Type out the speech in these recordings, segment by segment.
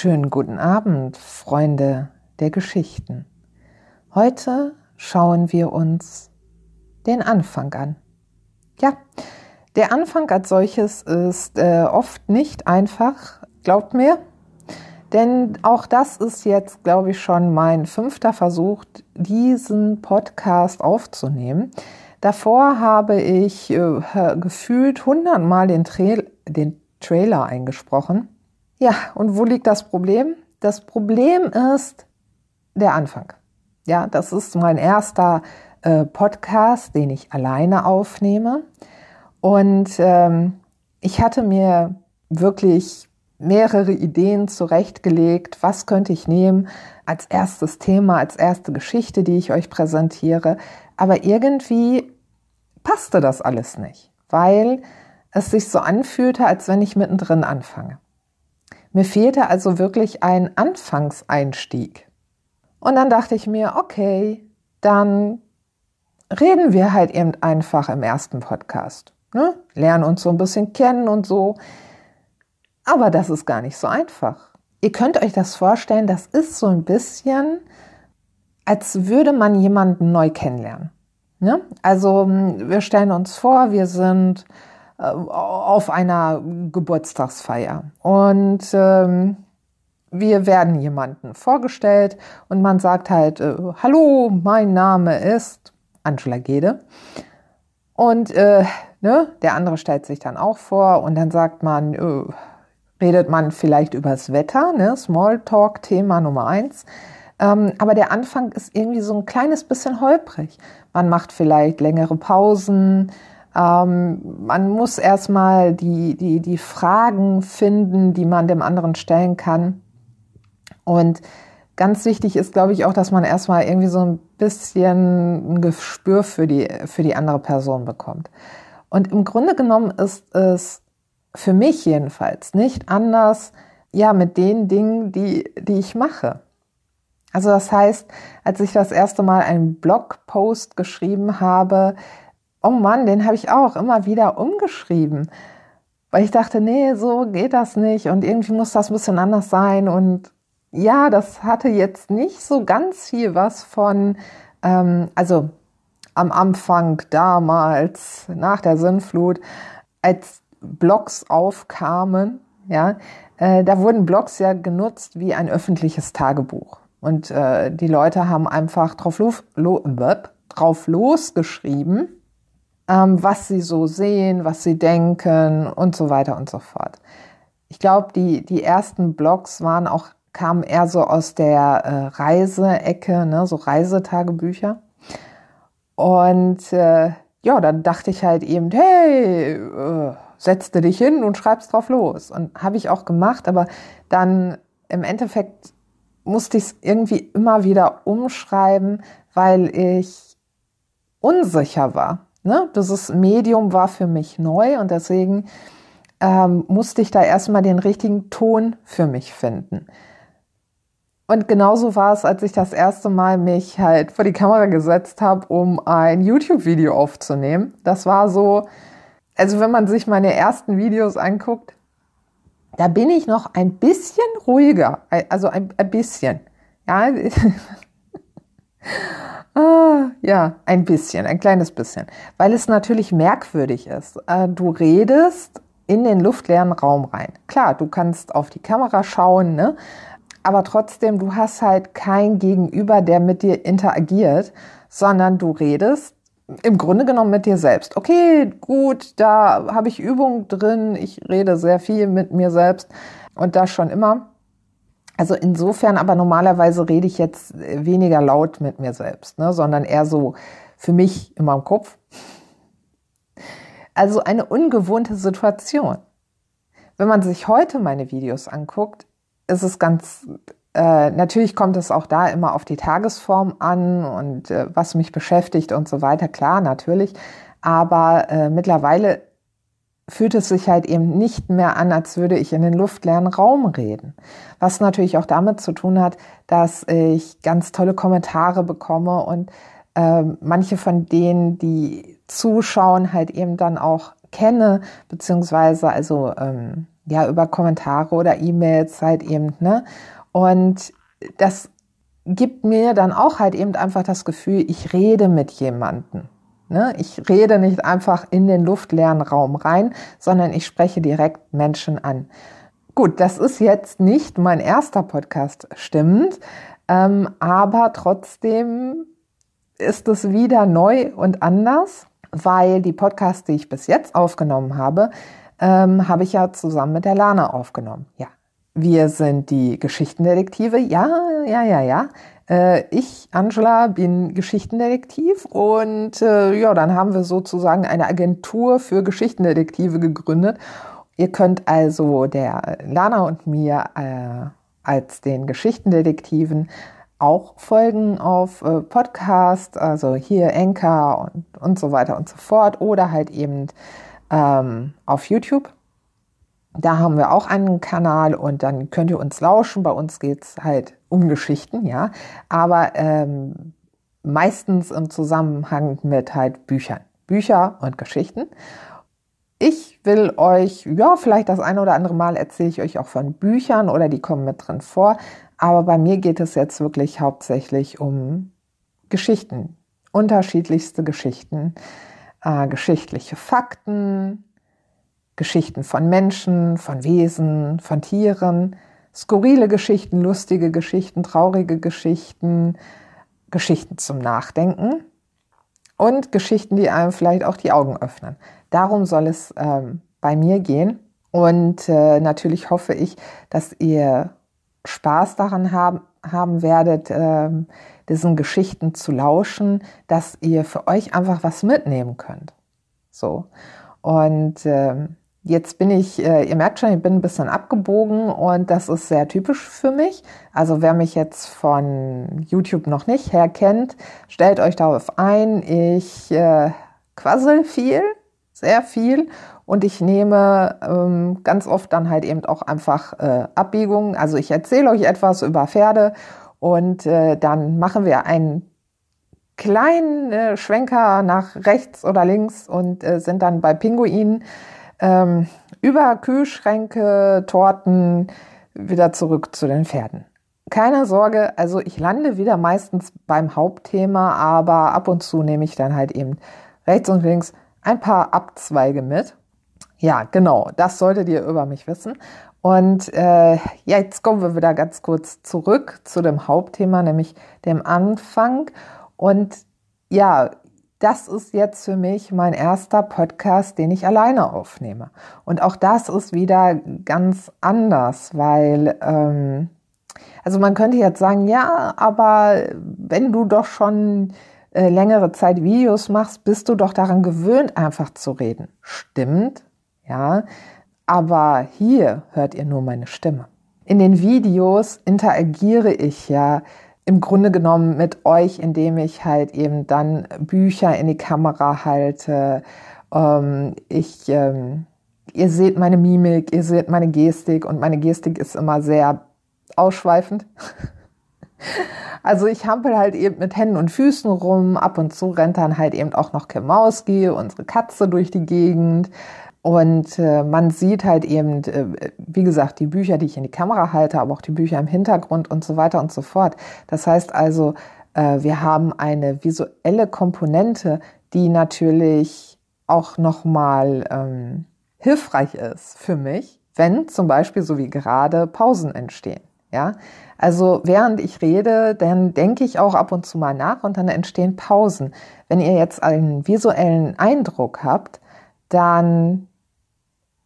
Schönen guten Abend, Freunde der Geschichten. Heute schauen wir uns den Anfang an. Ja, der Anfang als solches ist äh, oft nicht einfach, glaubt mir. Denn auch das ist jetzt, glaube ich, schon mein fünfter Versuch, diesen Podcast aufzunehmen. Davor habe ich äh, gefühlt hundertmal den, Tra den Trailer eingesprochen. Ja, und wo liegt das Problem? Das Problem ist der Anfang. Ja, das ist mein erster äh, Podcast, den ich alleine aufnehme. Und ähm, ich hatte mir wirklich mehrere Ideen zurechtgelegt, was könnte ich nehmen als erstes Thema, als erste Geschichte, die ich euch präsentiere. Aber irgendwie passte das alles nicht, weil es sich so anfühlte, als wenn ich mittendrin anfange. Mir fehlte also wirklich ein Anfangseinstieg. Und dann dachte ich mir, okay, dann reden wir halt eben einfach im ersten Podcast. Ne? Lernen uns so ein bisschen kennen und so. Aber das ist gar nicht so einfach. Ihr könnt euch das vorstellen, das ist so ein bisschen, als würde man jemanden neu kennenlernen. Ne? Also wir stellen uns vor, wir sind auf einer Geburtstagsfeier. Und ähm, wir werden jemanden vorgestellt und man sagt halt, äh, hallo, mein Name ist Angela Gede. Und äh, ne, der andere stellt sich dann auch vor und dann sagt man, äh, redet man vielleicht über das Wetter, ne, Smalltalk-Thema Nummer eins. Ähm, aber der Anfang ist irgendwie so ein kleines bisschen holprig. Man macht vielleicht längere Pausen, ähm, man muss erstmal die, die, die Fragen finden, die man dem anderen stellen kann. Und ganz wichtig ist, glaube ich, auch, dass man erstmal irgendwie so ein bisschen ein Gespür für die, für die andere Person bekommt. Und im Grunde genommen ist es für mich jedenfalls nicht anders, ja, mit den Dingen, die, die ich mache. Also das heißt, als ich das erste Mal einen Blogpost geschrieben habe, oh Mann, den habe ich auch immer wieder umgeschrieben. Weil ich dachte, nee, so geht das nicht und irgendwie muss das ein bisschen anders sein. Und ja, das hatte jetzt nicht so ganz viel was von, ähm, also am Anfang damals, nach der Sinnflut, als Blogs aufkamen, ja, äh, da wurden Blogs ja genutzt wie ein öffentliches Tagebuch. Und äh, die Leute haben einfach drauf, lo lo drauf losgeschrieben ähm, was sie so sehen, was sie denken und so weiter und so fort. Ich glaube, die, die ersten Blogs waren auch, kamen eher so aus der äh, Reiseecke, ne, so Reisetagebücher. Und äh, ja, dann dachte ich halt eben, hey, äh, setzte dich hin und schreibst drauf los. Und habe ich auch gemacht, aber dann im Endeffekt musste ich es irgendwie immer wieder umschreiben, weil ich unsicher war. Ne? Dieses Medium war für mich neu und deswegen ähm, musste ich da erstmal den richtigen Ton für mich finden. Und genauso war es, als ich das erste Mal mich halt vor die Kamera gesetzt habe, um ein YouTube-Video aufzunehmen. Das war so, also wenn man sich meine ersten Videos anguckt, da bin ich noch ein bisschen ruhiger, also ein, ein bisschen. Ja, Ah, ja, ein bisschen, ein kleines bisschen. Weil es natürlich merkwürdig ist. Äh, du redest in den luftleeren Raum rein. Klar, du kannst auf die Kamera schauen, ne? aber trotzdem, du hast halt kein Gegenüber, der mit dir interagiert, sondern du redest im Grunde genommen mit dir selbst. Okay, gut, da habe ich Übung drin, ich rede sehr viel mit mir selbst und das schon immer. Also insofern, aber normalerweise rede ich jetzt weniger laut mit mir selbst, ne, sondern eher so für mich in meinem Kopf. Also eine ungewohnte Situation. Wenn man sich heute meine Videos anguckt, ist es ganz, äh, natürlich kommt es auch da immer auf die Tagesform an und äh, was mich beschäftigt und so weiter, klar, natürlich. Aber äh, mittlerweile fühlt es sich halt eben nicht mehr an, als würde ich in den luftleeren Raum reden. Was natürlich auch damit zu tun hat, dass ich ganz tolle Kommentare bekomme und äh, manche von denen, die zuschauen, halt eben dann auch kenne, beziehungsweise also ähm, ja, über Kommentare oder E-Mails halt eben, ne? Und das gibt mir dann auch halt eben einfach das Gefühl, ich rede mit jemandem. Ne? Ich rede nicht einfach in den luftleeren Raum rein, sondern ich spreche direkt Menschen an. Gut, das ist jetzt nicht mein erster Podcast, stimmt, ähm, aber trotzdem ist es wieder neu und anders, weil die Podcasts, die ich bis jetzt aufgenommen habe, ähm, habe ich ja zusammen mit der Lana aufgenommen. Ja, wir sind die Geschichtendetektive. Ja, ja, ja, ja. Äh, ich, Angela, bin Geschichtendetektiv und äh, ja, dann haben wir sozusagen eine Agentur für Geschichtendetektive gegründet. Ihr könnt also der Lana und mir äh, als den Geschichtendetektiven auch folgen auf äh, Podcast, also hier Enka und, und so weiter und so fort oder halt eben ähm, auf YouTube. Da haben wir auch einen Kanal und dann könnt ihr uns lauschen. Bei uns geht's halt um Geschichten, ja, aber ähm, meistens im Zusammenhang mit halt Büchern. Bücher und Geschichten. Ich will euch, ja, vielleicht das eine oder andere Mal erzähle ich euch auch von Büchern oder die kommen mit drin vor. Aber bei mir geht es jetzt wirklich hauptsächlich um Geschichten, unterschiedlichste Geschichten, äh, geschichtliche Fakten, Geschichten von Menschen, von Wesen, von Tieren, skurrile Geschichten, lustige Geschichten, traurige Geschichten, Geschichten zum Nachdenken und Geschichten, die einem vielleicht auch die Augen öffnen. Darum soll es ähm, bei mir gehen. Und äh, natürlich hoffe ich, dass ihr Spaß daran haben, haben werdet, ähm, diesen Geschichten zu lauschen, dass ihr für euch einfach was mitnehmen könnt. So. Und ähm, Jetzt bin ich, äh, ihr merkt schon, ich bin ein bisschen abgebogen und das ist sehr typisch für mich. Also wer mich jetzt von YouTube noch nicht herkennt, stellt euch darauf ein. Ich äh, quassel viel, sehr viel und ich nehme ähm, ganz oft dann halt eben auch einfach äh, Abbiegungen. Also ich erzähle euch etwas über Pferde und äh, dann machen wir einen kleinen äh, Schwenker nach rechts oder links und äh, sind dann bei Pinguinen ähm, über Kühlschränke, Torten wieder zurück zu den Pferden. Keine Sorge, also ich lande wieder meistens beim Hauptthema, aber ab und zu nehme ich dann halt eben rechts und links ein paar Abzweige mit. Ja, genau, das solltet ihr über mich wissen. Und äh, ja, jetzt kommen wir wieder ganz kurz zurück zu dem Hauptthema, nämlich dem Anfang. Und ja, das ist jetzt für mich mein erster Podcast, den ich alleine aufnehme. Und auch das ist wieder ganz anders, weil, ähm, also man könnte jetzt sagen, ja, aber wenn du doch schon äh, längere Zeit Videos machst, bist du doch daran gewöhnt, einfach zu reden. Stimmt, ja, aber hier hört ihr nur meine Stimme. In den Videos interagiere ich ja im Grunde genommen mit euch, indem ich halt eben dann Bücher in die Kamera halte. Ähm, ich, ähm, ihr seht meine Mimik, ihr seht meine Gestik und meine Gestik ist immer sehr ausschweifend. Also ich hampel halt eben mit Händen und Füßen rum. Ab und zu rennt dann halt eben auch noch Kemauski, unsere Katze, durch die Gegend. Und äh, man sieht halt eben, äh, wie gesagt, die Bücher, die ich in die Kamera halte, aber auch die Bücher im Hintergrund und so weiter und so fort. Das heißt also, äh, wir haben eine visuelle Komponente, die natürlich auch nochmal ähm, hilfreich ist für mich, wenn zum Beispiel so wie gerade Pausen entstehen. Ja, also während ich rede, dann denke ich auch ab und zu mal nach und dann entstehen Pausen. Wenn ihr jetzt einen visuellen Eindruck habt, dann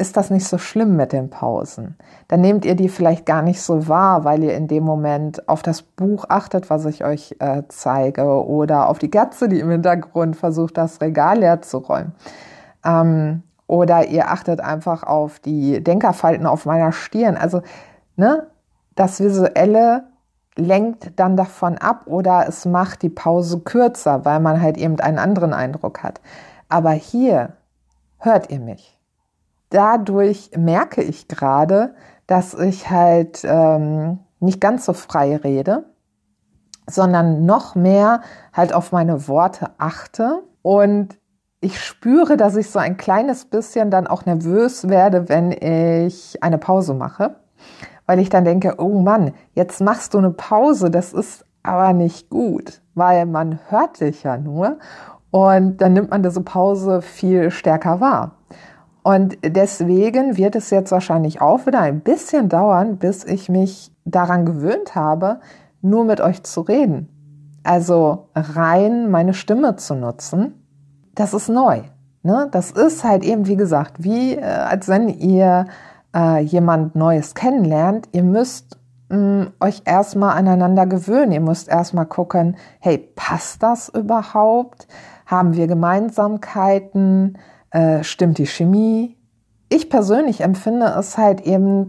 ist das nicht so schlimm mit den Pausen. Dann nehmt ihr die vielleicht gar nicht so wahr, weil ihr in dem Moment auf das Buch achtet, was ich euch äh, zeige, oder auf die Katze, die im Hintergrund versucht, das Regal leer zu räumen. Ähm, oder ihr achtet einfach auf die Denkerfalten auf meiner Stirn. Also, ne, das Visuelle lenkt dann davon ab oder es macht die Pause kürzer, weil man halt eben einen anderen Eindruck hat. Aber hier hört ihr mich dadurch merke ich gerade, dass ich halt ähm, nicht ganz so frei rede, sondern noch mehr halt auf meine Worte achte. Und ich spüre, dass ich so ein kleines bisschen dann auch nervös werde, wenn ich eine Pause mache, weil ich dann denke, oh Mann, jetzt machst du eine Pause, das ist aber nicht gut, weil man hört dich ja nur und dann nimmt man diese Pause viel stärker wahr. Und deswegen wird es jetzt wahrscheinlich auch wieder ein bisschen dauern, bis ich mich daran gewöhnt habe, nur mit euch zu reden. Also rein meine Stimme zu nutzen das ist neu. Ne? Das ist halt eben, wie gesagt, wie äh, als wenn ihr äh, jemand Neues kennenlernt. Ihr müsst mh, mm, euch erstmal aneinander gewöhnen. Ihr müsst erstmal gucken, hey, passt das überhaupt? Haben wir Gemeinsamkeiten? Äh, stimmt die Chemie? Ich persönlich empfinde es halt eben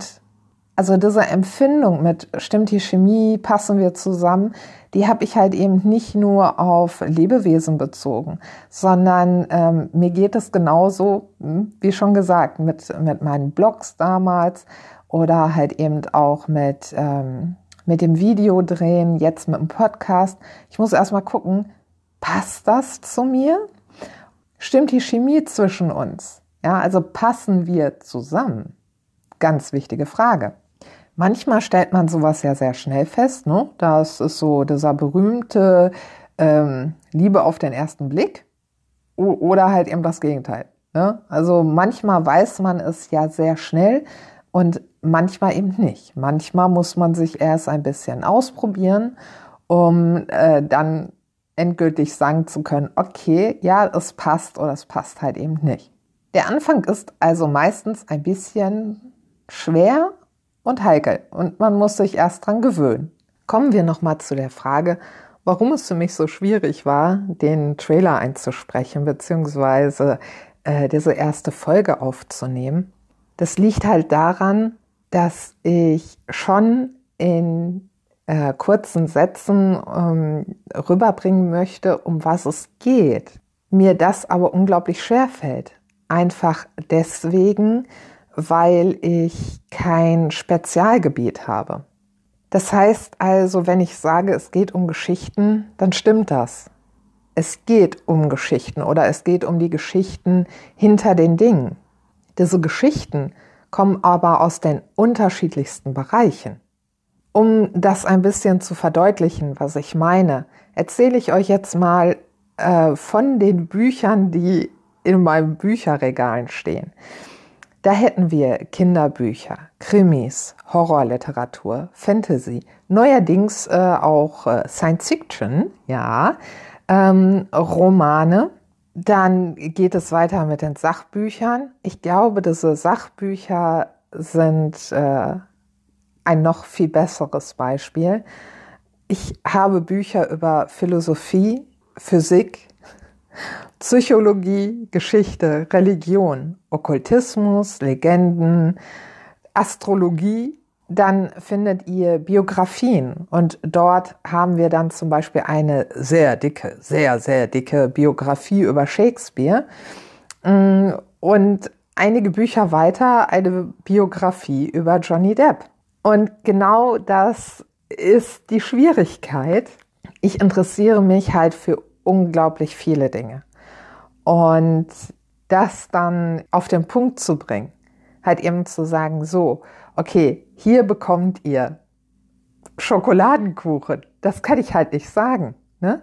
also diese Empfindung mit stimmt die Chemie, passen wir zusammen, die habe ich halt eben nicht nur auf Lebewesen bezogen, sondern ähm, mir geht es genauso, hm, wie schon gesagt, mit, mit meinen Blogs damals oder halt eben auch mit, ähm, mit dem Videodrehen, jetzt mit dem Podcast. Ich muss erstmal gucken, passt das zu mir? Stimmt die Chemie zwischen uns? Ja, also passen wir zusammen? Ganz wichtige Frage. Manchmal stellt man sowas ja sehr schnell fest. Ne? Das ist so dieser berühmte ähm, Liebe auf den ersten Blick oder halt eben das Gegenteil. Ne? Also manchmal weiß man es ja sehr schnell und manchmal eben nicht. Manchmal muss man sich erst ein bisschen ausprobieren, um äh, dann endgültig sagen zu können, okay, ja, es passt oder es passt halt eben nicht. Der Anfang ist also meistens ein bisschen schwer und heikel und man muss sich erst dran gewöhnen. Kommen wir nochmal zu der Frage, warum es für mich so schwierig war, den Trailer einzusprechen, beziehungsweise äh, diese erste Folge aufzunehmen. Das liegt halt daran, dass ich schon in äh, kurzen Sätzen ähm, rüberbringen möchte, um was es geht. Mir das aber unglaublich schwer fällt. Einfach deswegen, weil ich kein Spezialgebiet habe. Das heißt also, wenn ich sage, es geht um Geschichten, dann stimmt das. Es geht um Geschichten oder es geht um die Geschichten hinter den Dingen. Diese Geschichten kommen aber aus den unterschiedlichsten Bereichen. Um das ein bisschen zu verdeutlichen, was ich meine, erzähle ich euch jetzt mal äh, von den Büchern, die in meinem Bücherregalen stehen. Da hätten wir Kinderbücher, Krimis, Horrorliteratur, Fantasy, neuerdings äh, auch äh, Science Fiction, ja, ähm, Romane. Dann geht es weiter mit den Sachbüchern. Ich glaube, diese Sachbücher sind äh, ein noch viel besseres Beispiel. Ich habe Bücher über Philosophie, Physik, Psychologie, Geschichte, Religion, Okkultismus, Legenden, Astrologie, dann findet ihr Biografien und dort haben wir dann zum Beispiel eine sehr dicke, sehr, sehr dicke Biografie über Shakespeare mm, und einige Bücher weiter eine Biografie über Johnny Depp. Und genau das ist die Schwierigkeit. Ich interessiere mich halt für unglaublich viele Dinge. Und das dann auf den Punkt zu bringen, halt eben zu sagen, so, okay, hier bekommt ihr Schokoladenkuchen. Das kann ich halt nicht sagen. Ne?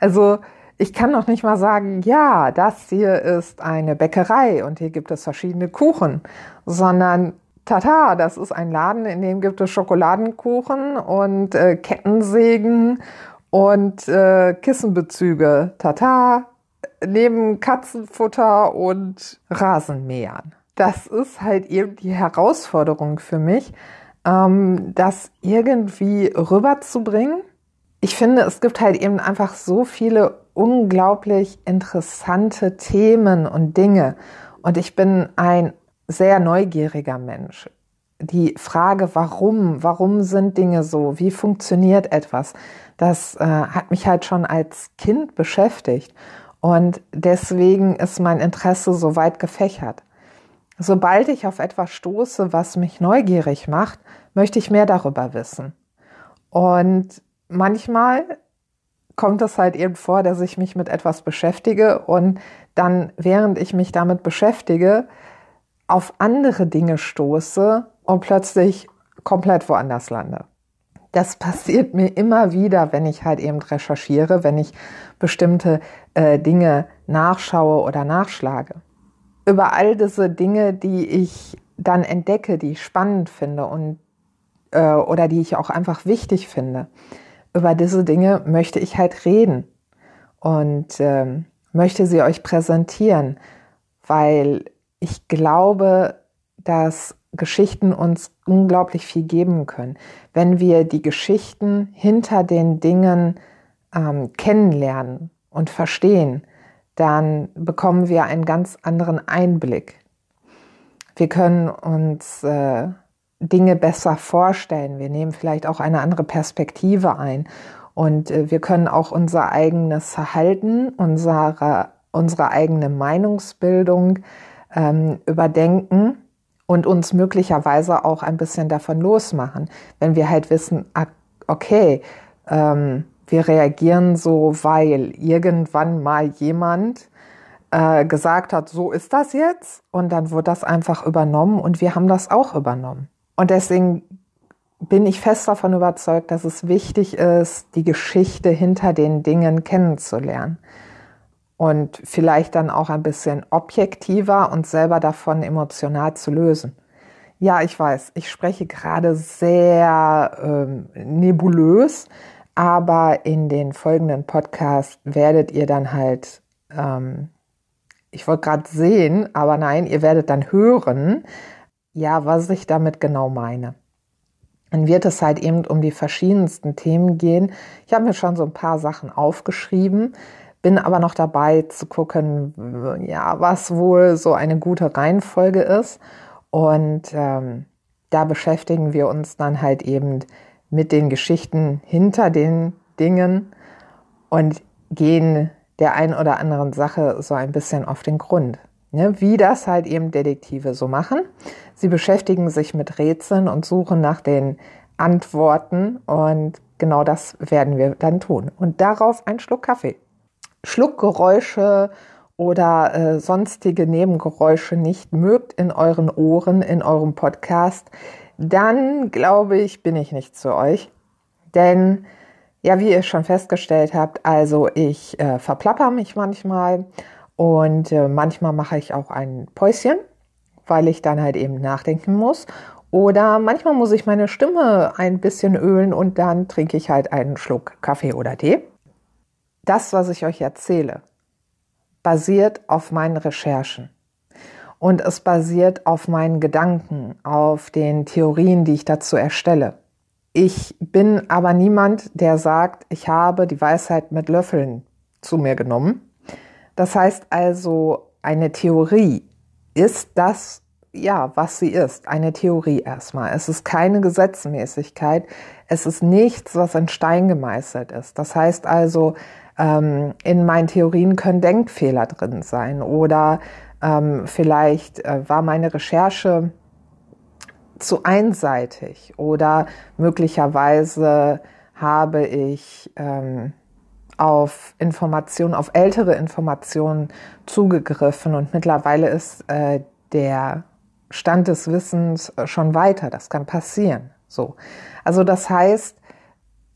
Also ich kann noch nicht mal sagen, ja, das hier ist eine Bäckerei und hier gibt es verschiedene Kuchen, sondern tata, das ist ein Laden, in dem gibt es Schokoladenkuchen und äh, Kettensägen und äh, Kissenbezüge. Tata, neben Katzenfutter und Rasenmähern. Das ist halt eben die Herausforderung für mich, ähm, das irgendwie rüberzubringen. Ich finde, es gibt halt eben einfach so viele unglaublich interessante Themen und Dinge. Und ich bin ein sehr neugieriger Mensch. Die Frage, warum, warum sind Dinge so, wie funktioniert etwas, das äh, hat mich halt schon als Kind beschäftigt. Und deswegen ist mein Interesse so weit gefächert. Sobald ich auf etwas stoße, was mich neugierig macht, möchte ich mehr darüber wissen. Und manchmal kommt es halt eben vor, dass ich mich mit etwas beschäftige und dann, während ich mich damit beschäftige, auf andere Dinge stoße und plötzlich komplett woanders lande. Das passiert mir immer wieder, wenn ich halt eben recherchiere, wenn ich bestimmte äh, Dinge nachschaue oder nachschlage. Über all diese Dinge, die ich dann entdecke, die ich spannend finde und äh, oder die ich auch einfach wichtig finde, über diese Dinge möchte ich halt reden und äh, möchte sie euch präsentieren, weil ich glaube, dass Geschichten uns unglaublich viel geben können. Wenn wir die Geschichten hinter den Dingen ähm, kennenlernen und verstehen, dann bekommen wir einen ganz anderen Einblick. Wir können uns äh, Dinge besser vorstellen. Wir nehmen vielleicht auch eine andere Perspektive ein. Und äh, wir können auch unser eigenes Verhalten, unsere, unsere eigene Meinungsbildung ähm, überdenken und uns möglicherweise auch ein bisschen davon losmachen, wenn wir halt wissen, ah, okay, ähm, wir reagieren so, weil irgendwann mal jemand äh, gesagt hat, so ist das jetzt und dann wird das einfach übernommen und wir haben das auch übernommen. Und deswegen bin ich fest davon überzeugt, dass es wichtig ist, die Geschichte hinter den Dingen kennenzulernen und vielleicht dann auch ein bisschen objektiver und selber davon emotional zu lösen. Ja, ich weiß, ich spreche gerade sehr ähm, nebulös, aber in den folgenden Podcasts werdet ihr dann halt, ähm, ich wollte gerade sehen, aber nein, ihr werdet dann hören, ja, was ich damit genau meine. Dann wird es halt eben um die verschiedensten Themen gehen. Ich habe mir schon so ein paar Sachen aufgeschrieben bin aber noch dabei zu gucken, ja, was wohl so eine gute Reihenfolge ist. Und ähm, da beschäftigen wir uns dann halt eben mit den Geschichten hinter den Dingen und gehen der einen oder anderen Sache so ein bisschen auf den Grund. Ne? Wie das halt eben Detektive so machen. Sie beschäftigen sich mit Rätseln und suchen nach den Antworten und genau das werden wir dann tun. Und darauf ein Schluck Kaffee. Schluckgeräusche oder äh, sonstige Nebengeräusche nicht mögt in euren Ohren, in eurem Podcast, dann glaube ich, bin ich nicht zu euch. Denn, ja, wie ihr schon festgestellt habt, also ich äh, verplapper mich manchmal und äh, manchmal mache ich auch ein Päuschen, weil ich dann halt eben nachdenken muss. Oder manchmal muss ich meine Stimme ein bisschen ölen und dann trinke ich halt einen Schluck Kaffee oder Tee das, was ich euch erzähle, basiert auf meinen Recherchen. Und es basiert auf meinen Gedanken, auf den Theorien, die ich dazu erstelle. Ich bin aber niemand, der sagt, ich habe die Weisheit mit Löffeln zu mir genommen. Das heißt also, eine Theorie ist das, ja, was sie ist. Eine Theorie erstmal. Es ist keine Gesetzmäßigkeit. Es ist nichts, was in Stein gemeißelt ist. Das heißt also, ähm, in meinen Theorien können Denkfehler drin sein oder ähm, vielleicht äh, war meine Recherche zu einseitig oder möglicherweise habe ich ähm, auf Informationen, auf ältere Informationen zugegriffen und mittlerweile ist äh, der Stand des Wissens schon weiter. Das kann passieren. So. Also das heißt,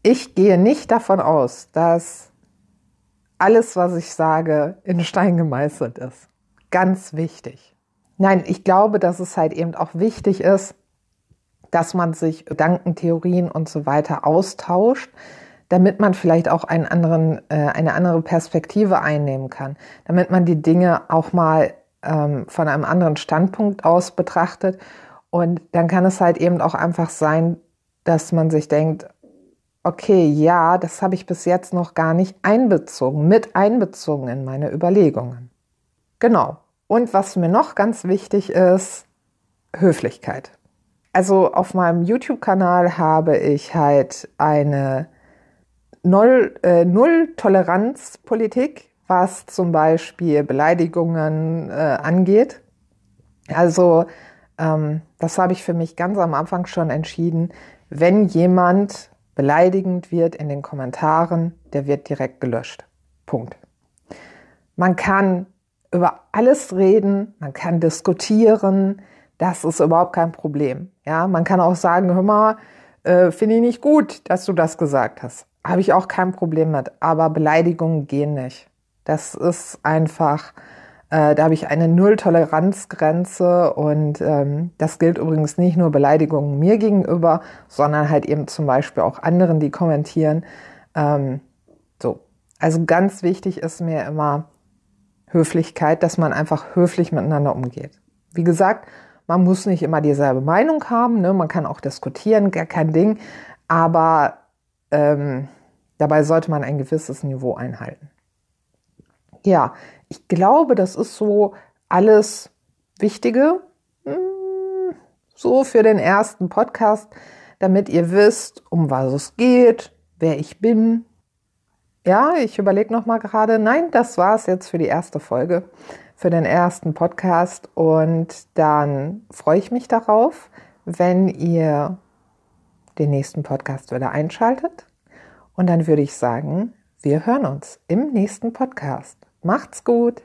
ich gehe nicht davon aus, dass alles, was ich sage, in Stein gemeißelt ist. Ganz wichtig. Nein, ich glaube, dass es halt eben auch wichtig ist, dass man sich Gedankentheorien und so weiter austauscht, damit man vielleicht auch einen anderen, äh, eine andere Perspektive einnehmen kann, damit man die Dinge auch mal ähm, von einem anderen Standpunkt aus betrachtet. Und dann kann es halt eben auch einfach sein, dass man sich denkt, okay, ja, das habe ich bis jetzt noch gar nicht einbezogen, mit einbezogen in meine Überlegungen. Genau. Und was mir noch ganz wichtig ist, Höflichkeit. Also auf meinem YouTube-Kanal habe ich halt eine Null, äh, Null-Toleranz-Politik, was zum Beispiel Beleidigungen äh, angeht. Also ähm, das habe ich für mich ganz am Anfang schon entschieden. Wenn jemand beleidigend wird in den Kommentaren, der wird direkt gelöscht. Punkt. Man kann über alles reden, man kann diskutieren, das ist überhaupt kein Problem. Ja, man kann auch sagen, hör mal, äh, finde ich nicht gut, dass du das gesagt hast. Habe ich auch kein Problem mit. Aber Beleidigungen gehen nicht. Das ist einfach, äh, da habe ich eine Null-Toleranzgrenze und ähm, das gilt übrigens nicht nur Beleidigungen mir gegenüber, sondern halt eben zum Beispiel auch anderen, die kommentieren. Ähm, so. Also ganz wichtig ist mir immer Höflichkeit, dass man einfach höflich miteinander umgeht. Wie gesagt, man muss nicht immer dieselbe Meinung haben, ne? man kann auch diskutieren, gar kein Ding, aber ähm, dabei sollte man ein gewisses Niveau einhalten. Ja, ich glaube, das ist so alles Wichtige, hm, so für den ersten Podcast, damit ihr wisst, um was es geht, wer ich bin. Ja, ich überlege noch mal gerade. Nein, das war es jetzt für die erste Folge für den ersten Podcast und dann freue ich mich darauf, wenn ihr den nächsten Podcast wieder einschaltet. Und dann würde ich sagen, wir hören uns im nächsten Podcast. Macht's gut!